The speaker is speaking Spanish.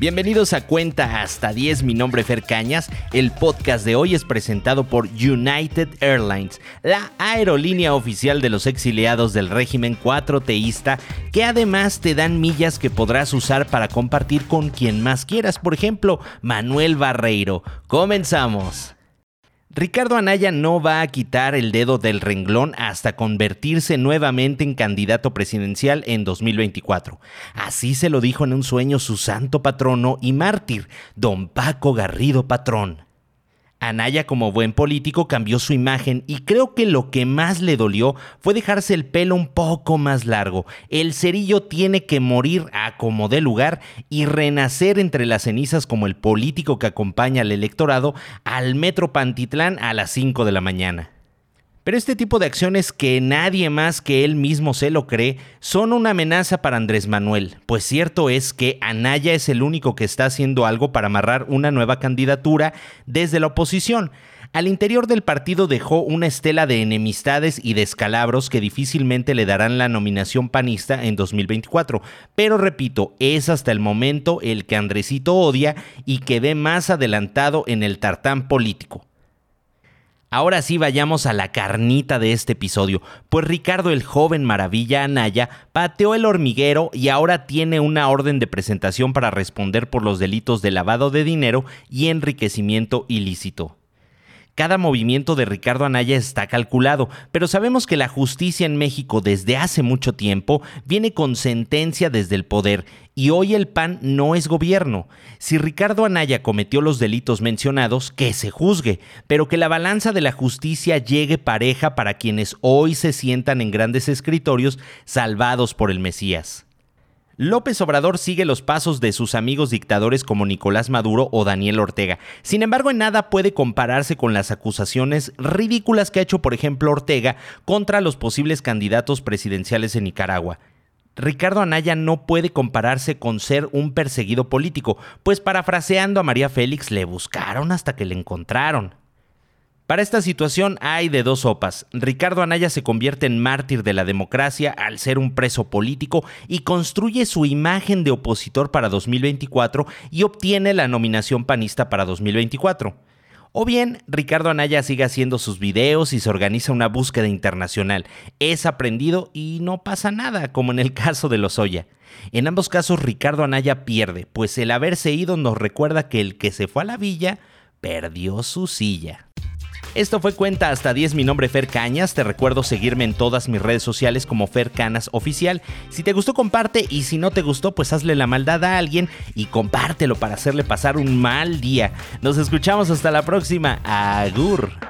Bienvenidos a Cuenta hasta 10, mi nombre es Fer Cañas. El podcast de hoy es presentado por United Airlines, la aerolínea oficial de los exiliados del régimen 4 teísta, que además te dan millas que podrás usar para compartir con quien más quieras, por ejemplo, Manuel Barreiro. Comenzamos. Ricardo Anaya no va a quitar el dedo del renglón hasta convertirse nuevamente en candidato presidencial en 2024. Así se lo dijo en un sueño su santo patrono y mártir, don Paco Garrido Patrón. Anaya como buen político cambió su imagen y creo que lo que más le dolió fue dejarse el pelo un poco más largo. El cerillo tiene que morir a como de lugar y renacer entre las cenizas como el político que acompaña al electorado al Metro Pantitlán a las 5 de la mañana. Pero este tipo de acciones que nadie más que él mismo se lo cree son una amenaza para Andrés Manuel, pues cierto es que Anaya es el único que está haciendo algo para amarrar una nueva candidatura desde la oposición. Al interior del partido dejó una estela de enemistades y descalabros que difícilmente le darán la nominación panista en 2024. Pero repito, es hasta el momento el que Andresito odia y que ve más adelantado en el tartán político. Ahora sí vayamos a la carnita de este episodio, pues Ricardo el joven maravilla Anaya pateó el hormiguero y ahora tiene una orden de presentación para responder por los delitos de lavado de dinero y enriquecimiento ilícito. Cada movimiento de Ricardo Anaya está calculado, pero sabemos que la justicia en México desde hace mucho tiempo viene con sentencia desde el poder y hoy el PAN no es gobierno. Si Ricardo Anaya cometió los delitos mencionados, que se juzgue, pero que la balanza de la justicia llegue pareja para quienes hoy se sientan en grandes escritorios salvados por el Mesías. López Obrador sigue los pasos de sus amigos dictadores como Nicolás Maduro o Daniel Ortega. Sin embargo, en nada puede compararse con las acusaciones ridículas que ha hecho, por ejemplo, Ortega contra los posibles candidatos presidenciales en Nicaragua. Ricardo Anaya no puede compararse con ser un perseguido político, pues parafraseando a María Félix, le buscaron hasta que le encontraron. Para esta situación hay de dos sopas. Ricardo Anaya se convierte en mártir de la democracia al ser un preso político y construye su imagen de opositor para 2024 y obtiene la nominación panista para 2024. O bien, Ricardo Anaya sigue haciendo sus videos y se organiza una búsqueda internacional. Es aprendido y no pasa nada, como en el caso de Lozoya. En ambos casos, Ricardo Anaya pierde, pues el haberse ido nos recuerda que el que se fue a la villa perdió su silla. Esto fue Cuenta hasta 10, mi nombre Fer Cañas, te recuerdo seguirme en todas mis redes sociales como Fer Canas Oficial. Si te gustó comparte y si no te gustó pues hazle la maldad a alguien y compártelo para hacerle pasar un mal día. Nos escuchamos hasta la próxima. Agur.